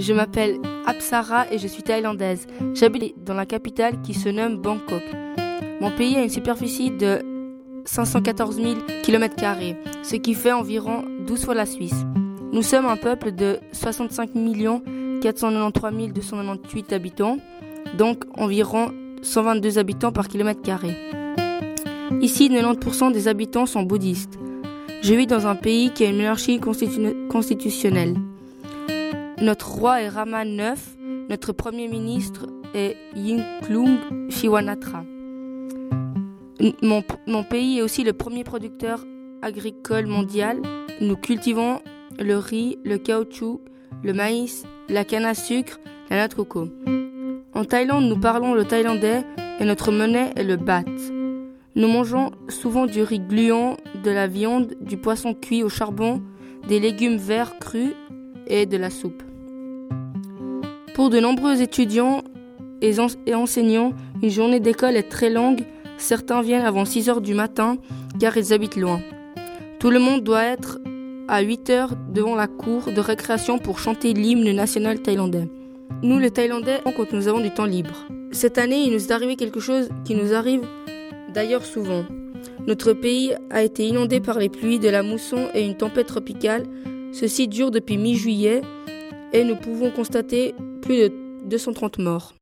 Je m'appelle Apsara et je suis thaïlandaise. J'habite dans la capitale qui se nomme Bangkok. Mon pays a une superficie de 514 000 km, ce qui fait environ 12 fois la Suisse. Nous sommes un peuple de 65 493 298 habitants, donc environ 122 habitants par kilomètre carré. Ici, 90% des habitants sont bouddhistes. Je vis dans un pays qui a une monarchie constitutionnelle. Notre roi est Rama IX, notre premier ministre est Yingluck Shiwanatra. Mon, mon pays est aussi le premier producteur agricole mondial. Nous cultivons le riz, le caoutchouc, le maïs, la canne à sucre, la noix de coco. En Thaïlande, nous parlons le thaïlandais et notre monnaie est le baht. Nous mangeons souvent du riz gluant, de la viande, du poisson cuit au charbon, des légumes verts crus et de la soupe. Pour de nombreux étudiants et, enseignants, une journée d'école est très longue. Certains viennent avant 6 heures du matin car ils habitent loin. Tout le monde doit être à 8 heures devant la cour de récréation pour chanter l'hymne national thaïlandais. Nous, les Thaïlandais, quand nous avons du temps libre. Cette année, il nous est arrivé quelque chose qui nous arrive d'ailleurs souvent. Notre pays a été inondé par les pluies, de la mousson et une tempête tropicale. Ceci dure depuis mi-juillet et nous pouvons constater plus de 230 morts.